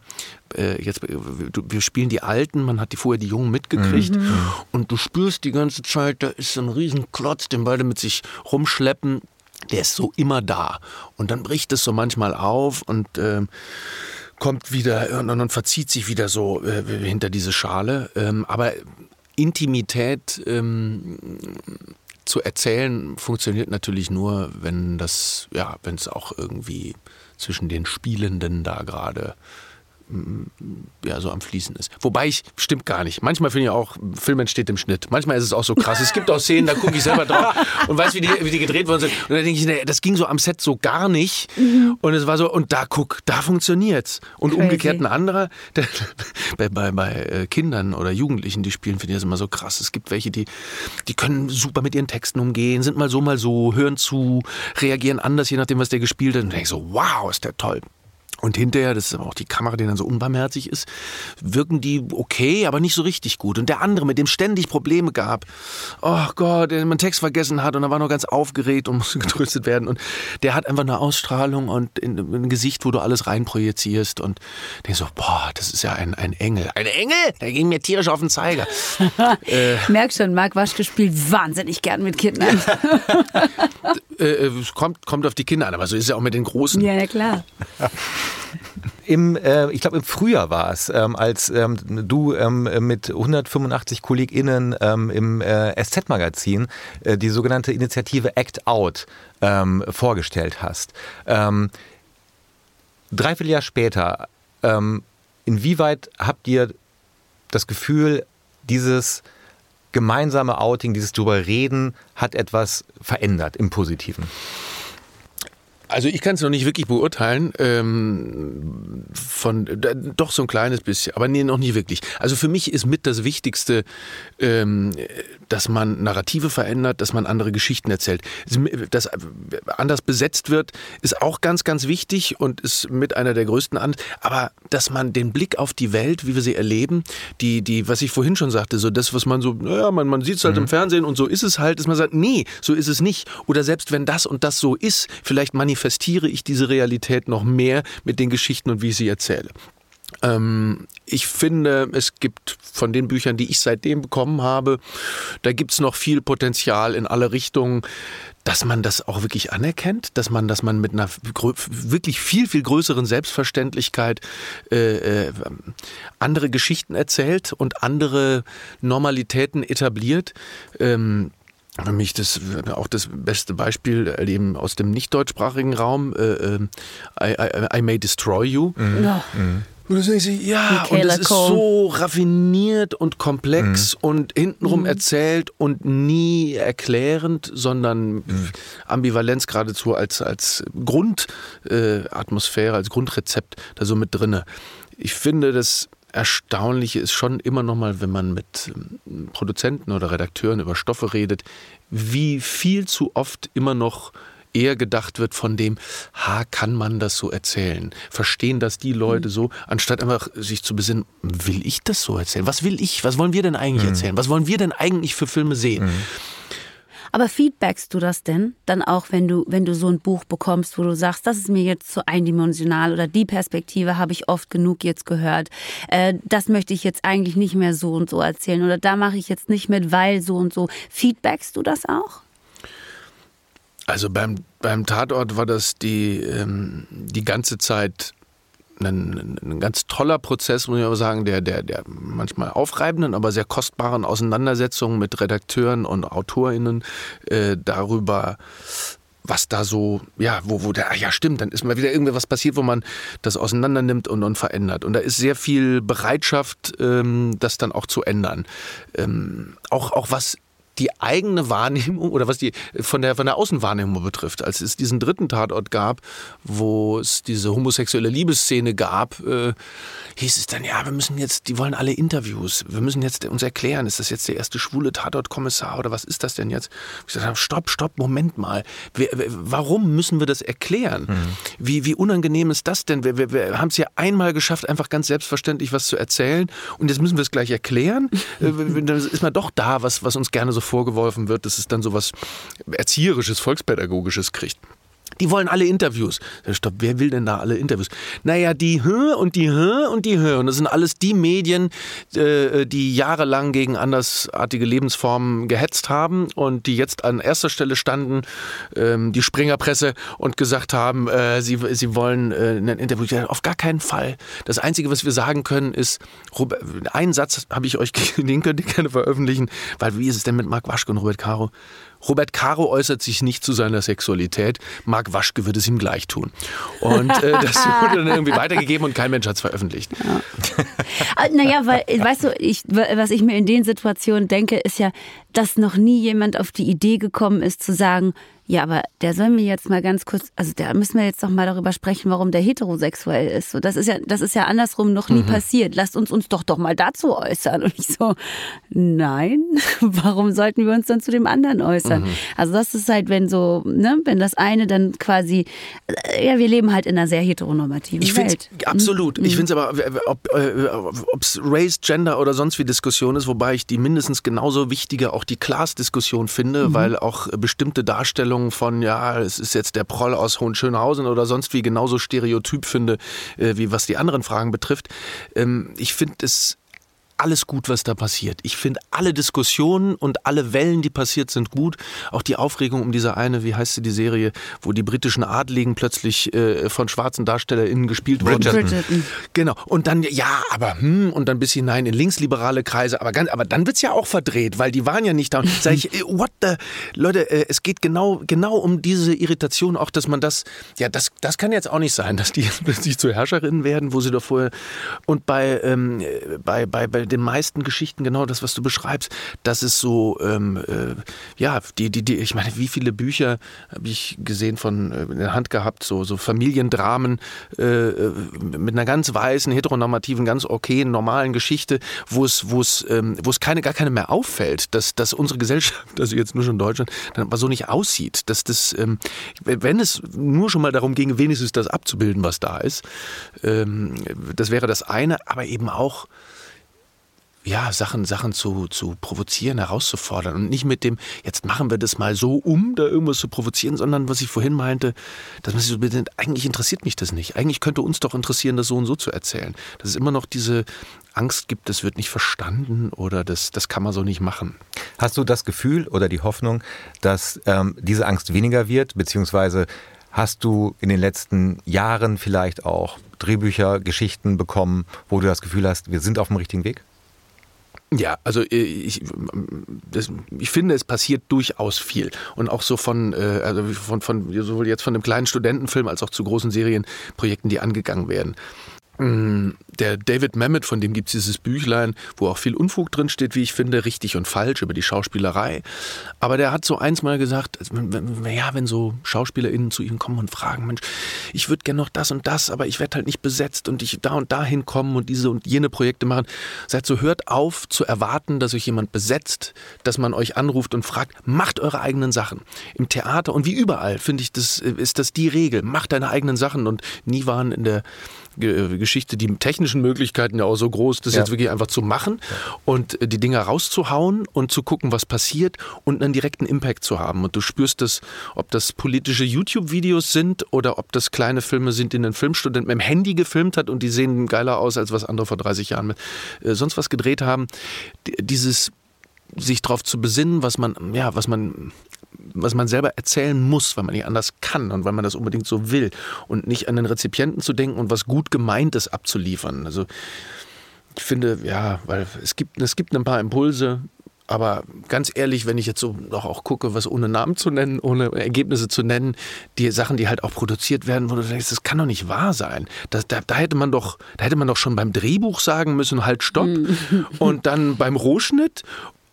äh, jetzt, wir spielen die Alten, man hat die vorher die Jungen mitgekriegt mhm. und du spürst die ganze Zeit, da ist so ein Riesenklotz, den beide mit sich rumschleppen, der ist so immer da. Und dann bricht es so manchmal auf und äh, kommt wieder und, und, verzieht sich wieder so äh, hinter diese Schale. Ähm, aber Intimität ähm, zu erzählen funktioniert natürlich nur, wenn das, ja, wenn es auch irgendwie zwischen den Spielenden da gerade ja, so am Fließen ist. Wobei ich, stimmt gar nicht. Manchmal finde ich auch, Film entsteht im Schnitt. Manchmal ist es auch so krass. Es gibt auch Szenen, da gucke ich selber drauf *laughs* und weiß, wie die, wie die gedreht worden sind. Und dann denke ich, nee, das ging so am Set so gar nicht. Mhm. Und es war so, und da guck, da funktioniert's. Und Crazy. umgekehrt ein anderer, *laughs* der, bei, bei, bei äh, Kindern oder Jugendlichen, die spielen, finde ich das immer so krass. Es gibt welche, die, die können super mit ihren Texten umgehen, sind mal so, mal so, hören zu, reagieren anders, je nachdem, was der gespielt hat. Und denke ich so, wow, ist der toll. Und hinterher, das ist aber auch die Kamera, die dann so unbarmherzig ist, wirken die okay, aber nicht so richtig gut. Und der andere, mit dem ständig Probleme gab, oh Gott, der meinen Text vergessen hat und er war noch ganz aufgeregt und *laughs* musste getröstet werden. Und der hat einfach eine Ausstrahlung und in, in ein Gesicht, wo du alles reinprojizierst. Und der so, boah, das ist ja ein, ein Engel. Ein Engel? Der ging mir tierisch auf den Zeiger. äh, Merk schon, Marc Waschke spielt wahnsinnig gern mit Kindern. *laughs* äh, äh, kommt, kommt auf die Kinder an, aber so ist es ja auch mit den Großen. Ja, na klar. *laughs* Im, äh, ich glaube, im Frühjahr war es, ähm, als ähm, du ähm, mit 185 KollegInnen ähm, im äh, SZ-Magazin äh, die sogenannte Initiative Act Out ähm, vorgestellt hast. Ähm, dreiviertel Jahr später, inwieweit habt ihr das Gefühl, dieses gemeinsame Outing, dieses drüber reden, hat etwas verändert im Positiven? Also ich kann es noch nicht wirklich beurteilen, ähm, von äh, doch so ein kleines bisschen, aber nee, noch nicht wirklich. Also für mich ist mit das Wichtigste, ähm, dass man Narrative verändert, dass man andere Geschichten erzählt. Dass anders besetzt wird, ist auch ganz, ganz wichtig und ist mit einer der größten an. Aber dass man den Blick auf die Welt, wie wir sie erleben, die, die, was ich vorhin schon sagte, so das, was man so, naja, man, man sieht es halt mhm. im Fernsehen und so ist es halt, dass man sagt, nee, so ist es nicht. Oder selbst wenn das und das so ist, vielleicht manifestiert manifestiere ich diese Realität noch mehr mit den Geschichten und wie ich sie erzähle. Ähm, ich finde, es gibt von den Büchern, die ich seitdem bekommen habe, da gibt es noch viel Potenzial in alle Richtungen, dass man das auch wirklich anerkennt, dass man, dass man mit einer wirklich viel, viel größeren Selbstverständlichkeit äh, äh, andere Geschichten erzählt und andere Normalitäten etabliert. Ähm, für mich das auch das beste Beispiel äh, eben aus dem nicht deutschsprachigen Raum. Äh, äh, I, I, I, May Destroy You. Mhm. Ja. Mhm. Und das ich, ja, und es ist so raffiniert und komplex mhm. und hintenrum mhm. erzählt und nie erklärend, sondern mhm. Ambivalenz geradezu als, als Grundatmosphäre, äh, als Grundrezept da so mit drinne. Ich finde, das Erstaunliche ist schon immer noch mal, wenn man mit ähm, Produzenten oder Redakteuren über Stoffe redet, wie viel zu oft immer noch eher gedacht wird von dem, ha, kann man das so erzählen? Verstehen das die Leute mhm. so, anstatt einfach sich zu besinnen, will ich das so erzählen? Was will ich? Was wollen wir denn eigentlich mhm. erzählen? Was wollen wir denn eigentlich für Filme sehen? Mhm. Aber feedbackst du das denn dann auch, wenn du, wenn du so ein Buch bekommst, wo du sagst, das ist mir jetzt zu eindimensional oder die Perspektive habe ich oft genug jetzt gehört. Äh, das möchte ich jetzt eigentlich nicht mehr so und so erzählen oder da mache ich jetzt nicht mit, weil so und so. Feedbackst du das auch? Also beim, beim Tatort war das die, ähm, die ganze Zeit ein, ein, ganz toller Prozess, muss ich aber sagen, der, der, der manchmal aufreibenden, aber sehr kostbaren Auseinandersetzungen mit Redakteuren und AutorInnen äh, darüber, was da so, ja, wo, wo der, ach ja, stimmt, dann ist mal wieder irgendwas passiert, wo man das auseinander nimmt und, und verändert. Und da ist sehr viel Bereitschaft, ähm, das dann auch zu ändern. Ähm, auch, auch was die eigene Wahrnehmung oder was die von der von der Außenwahrnehmung betrifft, als es diesen dritten Tatort gab, wo es diese homosexuelle Liebesszene gab, äh, hieß es dann ja, wir müssen jetzt, die wollen alle Interviews, wir müssen jetzt uns erklären, ist das jetzt der erste schwule Tatortkommissar oder was ist das denn jetzt? Ich gesagt, stopp, stopp, Moment mal, wir, warum müssen wir das erklären? Mhm. Wie wie unangenehm ist das denn? Wir, wir, wir haben es ja einmal geschafft, einfach ganz selbstverständlich was zu erzählen und jetzt müssen wir es gleich erklären. *laughs* Äh, dann ist man doch da, was was uns gerne so vorgeworfen wird, dass es dann so was Erzieherisches, Volkspädagogisches kriegt. Die wollen alle Interviews. Stopp, wer will denn da alle Interviews? Naja, die Hö und die Hö und die Hö. Und das sind alles die Medien, äh, die jahrelang gegen andersartige Lebensformen gehetzt haben und die jetzt an erster Stelle standen, ähm, die Springerpresse, und gesagt haben, äh, sie, sie wollen äh, ein Interview. Auf gar keinen Fall. Das Einzige, was wir sagen können, ist, einen Satz habe ich euch, *laughs* den könnt ihr gerne veröffentlichen, weil wie ist es denn mit Marc Waschke und Robert Caro? Robert Caro äußert sich nicht zu seiner Sexualität. Marc Waschke wird es ihm gleich tun. Und äh, *laughs* das wurde dann irgendwie weitergegeben und kein Mensch hat es veröffentlicht. Ja. Ah, naja, weil, weißt du, ich, was ich mir in den Situationen denke, ist ja, dass noch nie jemand auf die Idee gekommen ist zu sagen, ja, aber der soll mir jetzt mal ganz kurz, also da müssen wir jetzt doch mal darüber sprechen, warum der heterosexuell ist. So, das ist ja, das ist ja andersrum noch nie mhm. passiert. Lasst uns uns doch doch mal dazu äußern. Und ich so, nein, *laughs* warum sollten wir uns dann zu dem anderen äußern? Mhm. Also das ist halt, wenn so, ne, wenn das eine dann quasi, äh, ja, wir leben halt in einer sehr heteronormativen ich Welt. Absolut. Mhm. Ich finde es aber, ob es äh, Race, Gender oder sonst wie Diskussion ist, wobei ich die mindestens genauso wichtige, auch die Class-Diskussion finde, mhm. weil auch bestimmte Darstellungen Vorstellung von, ja, es ist jetzt der Proll aus Hohenschönhausen oder sonst wie genauso stereotyp finde, äh, wie was die anderen Fragen betrifft. Ähm, ich finde es alles gut, was da passiert. Ich finde alle Diskussionen und alle Wellen, die passiert sind, gut. Auch die Aufregung um diese eine, wie heißt sie, die Serie, wo die britischen Adligen plötzlich äh, von schwarzen DarstellerInnen gespielt wurden. Bridgerton. Genau. Und dann, ja, aber, hm, und dann bis hinein in linksliberale Kreise. Aber, ganz, aber dann es ja auch verdreht, weil die waren ja nicht da. Sag ich, äh, what the? Leute, äh, es geht genau, genau um diese Irritation, auch dass man das, ja, das, das kann jetzt auch nicht sein, dass die plötzlich zu Herrscherinnen werden, wo sie doch vorher. Und bei, ähm, bei, bei, bei den meisten Geschichten genau das, was du beschreibst. Das ist so, ähm, äh, ja, die, die, die, ich meine, wie viele Bücher habe ich gesehen von äh, in der Hand gehabt, so, so Familiendramen äh, äh, mit einer ganz weißen, heteronormativen, ganz okayen, normalen Geschichte, wo es, wo es, ähm, wo es keine, gar keine mehr auffällt, dass, dass unsere Gesellschaft, *laughs* also jetzt nur schon Deutschland, dann aber so nicht aussieht. Dass das, ähm, wenn es nur schon mal darum ging, wenigstens das abzubilden, was da ist, ähm, das wäre das eine, aber eben auch ja, Sachen, Sachen zu, zu provozieren, herauszufordern und nicht mit dem, jetzt machen wir das mal so, um da irgendwas zu provozieren, sondern was ich vorhin meinte, dass man sich so bedenkt, eigentlich interessiert mich das nicht. Eigentlich könnte uns doch interessieren, das so und so zu erzählen. Dass es immer noch diese Angst gibt, das wird nicht verstanden oder das, das kann man so nicht machen. Hast du das Gefühl oder die Hoffnung, dass ähm, diese Angst weniger wird, beziehungsweise hast du in den letzten Jahren vielleicht auch Drehbücher, Geschichten bekommen, wo du das Gefühl hast, wir sind auf dem richtigen Weg? Ja, also äh, ich, das, ich finde, es passiert durchaus viel. Und auch so von, äh, also von, von sowohl jetzt von dem kleinen Studentenfilm als auch zu großen Serienprojekten, die angegangen werden. Mm, der David Mamet, von dem gibt es dieses Büchlein, wo auch viel Unfug drin steht, wie ich finde, richtig und falsch über die Schauspielerei. Aber der hat so eins mal gesagt, ja, wenn so SchauspielerInnen zu ihm kommen und fragen, Mensch, ich würde gerne noch das und das, aber ich werde halt nicht besetzt und ich da und da hinkommen und diese und jene Projekte machen. Seid so, hört auf zu erwarten, dass euch jemand besetzt, dass man euch anruft und fragt, macht eure eigenen Sachen. Im Theater und wie überall, finde ich, das, ist das die Regel. Macht deine eigenen Sachen und nie waren in der Geschichte die technischen Möglichkeiten ja auch so groß, das ja. jetzt wirklich einfach zu machen und äh, die Dinge rauszuhauen und zu gucken, was passiert und einen direkten Impact zu haben. Und du spürst das, ob das politische YouTube-Videos sind oder ob das kleine Filme sind, die ein Filmstudent mit dem Handy gefilmt hat und die sehen geiler aus, als was andere vor 30 Jahren mit äh, sonst was gedreht haben. Dieses sich darauf zu besinnen, was man, ja, was man was man selber erzählen muss, weil man nicht anders kann und weil man das unbedingt so will und nicht an den Rezipienten zu denken und was gut gemeint ist abzuliefern. Also ich finde, ja, weil es gibt, es gibt ein paar Impulse, aber ganz ehrlich, wenn ich jetzt so noch auch gucke, was ohne Namen zu nennen, ohne Ergebnisse zu nennen, die Sachen, die halt auch produziert werden, wo du denkst, das kann doch nicht wahr sein. Das, da, da, hätte man doch, da hätte man doch schon beim Drehbuch sagen müssen, halt stopp. Mhm. Und dann beim Rohschnitt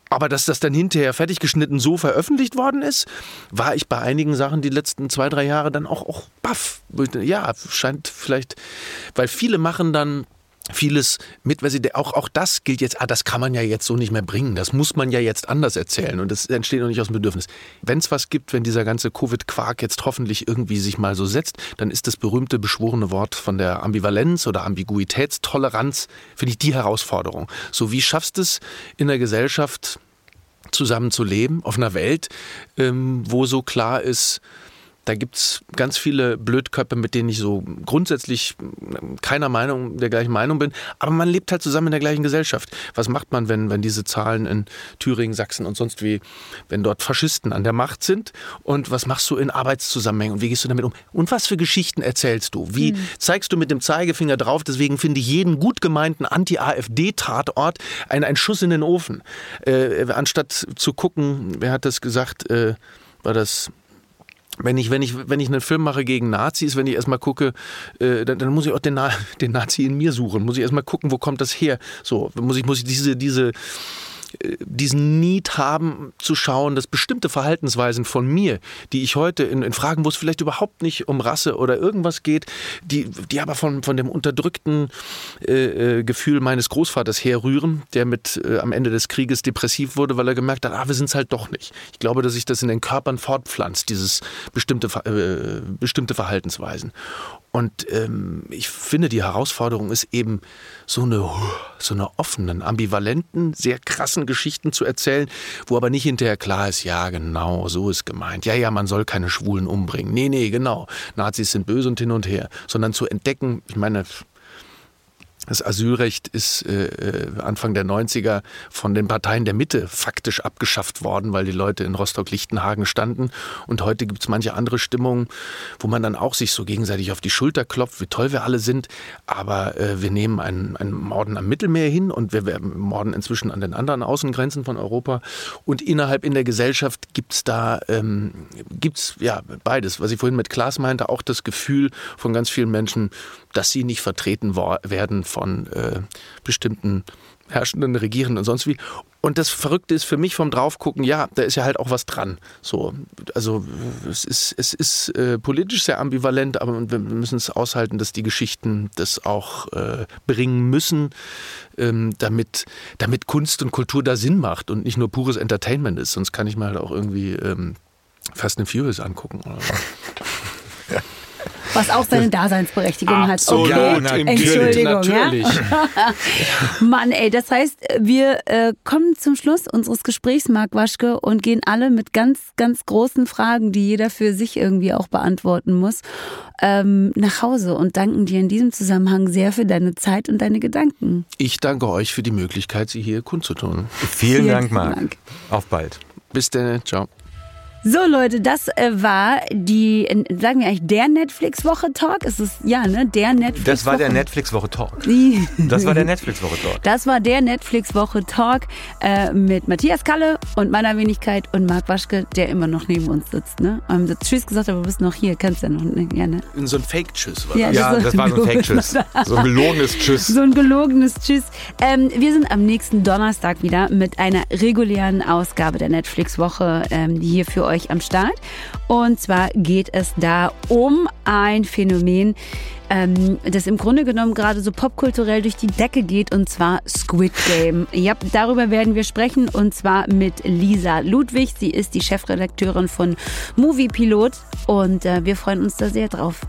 Aber dass das dann hinterher fertig geschnitten so veröffentlicht worden ist, war ich bei einigen Sachen die letzten zwei, drei Jahre dann auch, auch baff. Ja, scheint vielleicht, weil viele machen dann vieles mit, weil sie auch, auch das gilt jetzt, ah, das kann man ja jetzt so nicht mehr bringen, das muss man ja jetzt anders erzählen und das entsteht noch nicht aus dem Bedürfnis. Wenn es was gibt, wenn dieser ganze Covid-Quark jetzt hoffentlich irgendwie sich mal so setzt, dann ist das berühmte beschworene Wort von der Ambivalenz oder Ambiguitätstoleranz, finde ich die Herausforderung. So wie schaffst du es in der Gesellschaft zusammen zu leben, auf einer Welt, ähm, wo so klar ist, da gibt es ganz viele Blödköpfe, mit denen ich so grundsätzlich keiner Meinung, der gleichen Meinung bin. Aber man lebt halt zusammen in der gleichen Gesellschaft. Was macht man, wenn, wenn diese Zahlen in Thüringen, Sachsen und sonst wie, wenn dort Faschisten an der Macht sind? Und was machst du in Arbeitszusammenhängen? Und wie gehst du damit um? Und was für Geschichten erzählst du? Wie mhm. zeigst du mit dem Zeigefinger drauf? Deswegen finde ich jeden gut gemeinten Anti-AfD-Tatort ein, ein Schuss in den Ofen. Äh, anstatt zu gucken, wer hat das gesagt, äh, war das wenn ich, wenn ich, wenn ich einen Film mache gegen Nazis, wenn ich erstmal gucke, äh, dann, dann, muss ich auch den, Na *laughs* den Nazi in mir suchen. Muss ich erstmal gucken, wo kommt das her? So, muss ich, muss ich diese, diese, diesen Need haben zu schauen, dass bestimmte Verhaltensweisen von mir, die ich heute in, in, Fragen, wo es vielleicht überhaupt nicht um Rasse oder irgendwas geht, die, die aber von, von dem unterdrückten äh, äh, Gefühl meines Großvaters herrühren, der mit äh, am Ende des Krieges depressiv wurde, weil er gemerkt hat, ah, wir sind es halt doch nicht. Ich glaube, dass sich das in den Körpern fortpflanzt, dieses bestimmte, äh, bestimmte Verhaltensweisen. Und ähm, ich finde, die Herausforderung ist eben, so eine, so eine offenen, ambivalenten, sehr krassen Geschichten zu erzählen, wo aber nicht hinterher klar ist, ja, genau, so ist gemeint. Ja, ja, man soll keine Schwulen umbringen. Nee, nee, genau. Nazis sind böse und hin und her. Sondern zu entdecken, ich meine, das Asylrecht ist äh, äh Anfang der 90er von den Parteien der Mitte faktisch abgeschafft worden, weil die Leute in Rostock-Lichtenhagen standen. Und heute gibt es manche andere Stimmungen, wo man dann auch sich so gegenseitig auf die Schulter klopft, wie toll wir alle sind. Aber äh, wir nehmen einen, einen Morden am Mittelmeer hin und wir, morden inzwischen an den anderen Außengrenzen von Europa. Und innerhalb in der Gesellschaft gibt es da ähm, gibt's, ja, beides. Was ich vorhin mit Klaas meinte, auch das Gefühl von ganz vielen Menschen, dass sie nicht vertreten werden von äh, bestimmten herrschenden Regierenden und sonst wie. Und das Verrückte ist für mich vom Draufgucken, ja, da ist ja halt auch was dran. So, also es ist, es ist äh, politisch sehr ambivalent, aber wir müssen es aushalten, dass die Geschichten das auch äh, bringen müssen, ähm, damit, damit Kunst und Kultur da Sinn macht und nicht nur pures Entertainment ist. Sonst kann ich mir halt auch irgendwie ähm, Fast and Furious angucken. Oder so. *laughs* Was auch seine Daseinsberechtigung Absolut. hat. Okay, ja, Entschuldigung. Natürlich. Ja? *laughs* Mann, ey, das heißt, wir äh, kommen zum Schluss unseres Gesprächs, Marc Waschke, und gehen alle mit ganz, ganz großen Fragen, die jeder für sich irgendwie auch beantworten muss, ähm, nach Hause und danken dir in diesem Zusammenhang sehr für deine Zeit und deine Gedanken. Ich danke euch für die Möglichkeit, Sie hier kundzutun. Vielen, Vielen Dank, Marc. Dank. Auf bald. Bis dann. Ciao. So Leute, das äh, war die, sagen wir eigentlich der Netflix-Woche-Talk? Ist es, ja, ne? Der Netflix-Woche. Das war der Netflix-Woche-Talk. *laughs* das war der Netflix-Woche-Talk. Das war der Netflix-Woche-Talk äh, mit Matthias Kalle und meiner Wenigkeit und Marc Waschke, der immer noch neben uns sitzt, ne? Haben ähm, Tschüss gesagt, aber du bist noch hier, kannst ja noch, ne? Ja, ne? So ein Fake-Tschüss war ja, das. Ja, das, war so ein Fake-Tschüss. *laughs* So ein gelogenes Tschüss. So ein gelogenes Tschüss. Ähm, wir sind am nächsten Donnerstag wieder mit einer regulären Ausgabe der Netflix-Woche, ähm, die hier für euch am Start. Und zwar geht es da um ein Phänomen, ähm, das im Grunde genommen gerade so popkulturell durch die Decke geht, und zwar Squid Game. Ja, darüber werden wir sprechen, und zwar mit Lisa Ludwig. Sie ist die Chefredakteurin von Movie Pilot und äh, wir freuen uns da sehr drauf.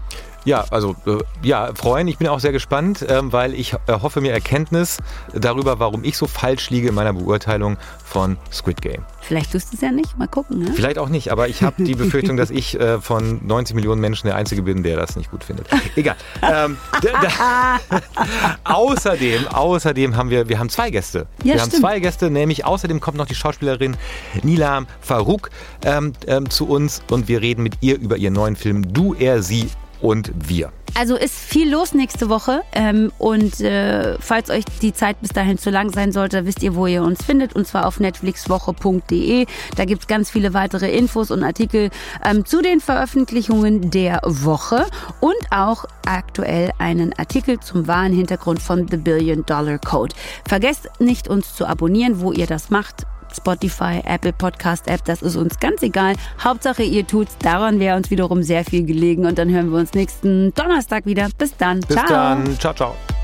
Ja, also äh, ja, freuen. Ich bin auch sehr gespannt, ähm, weil ich äh, hoffe mir Erkenntnis darüber, warum ich so falsch liege in meiner Beurteilung von Squid Game. Vielleicht tust du es ja nicht, mal gucken. Ne? Vielleicht auch nicht, aber ich habe die Befürchtung, dass ich äh, von 90 Millionen Menschen der Einzige bin, der das nicht gut findet. Egal. Ähm, *laughs* außerdem, außerdem haben wir, wir haben zwei Gäste. Ja, wir stimmt. haben zwei Gäste, nämlich außerdem kommt noch die Schauspielerin Nilam Farouk ähm, ähm, zu uns und wir reden mit ihr über ihren neuen Film Du, er, sie und wir. Also ist viel los nächste Woche ähm, und äh, falls euch die Zeit bis dahin zu lang sein sollte, wisst ihr, wo ihr uns findet und zwar auf netflixwoche.de. Da gibt es ganz viele weitere Infos und Artikel ähm, zu den Veröffentlichungen der Woche und auch aktuell einen Artikel zum wahren Hintergrund von The Billion Dollar Code. Vergesst nicht, uns zu abonnieren, wo ihr das macht Spotify, Apple Podcast App, das ist uns ganz egal. Hauptsache ihr tut's, daran wäre uns wiederum sehr viel gelegen und dann hören wir uns nächsten Donnerstag wieder. Bis dann. Bis ciao. dann. Ciao, ciao.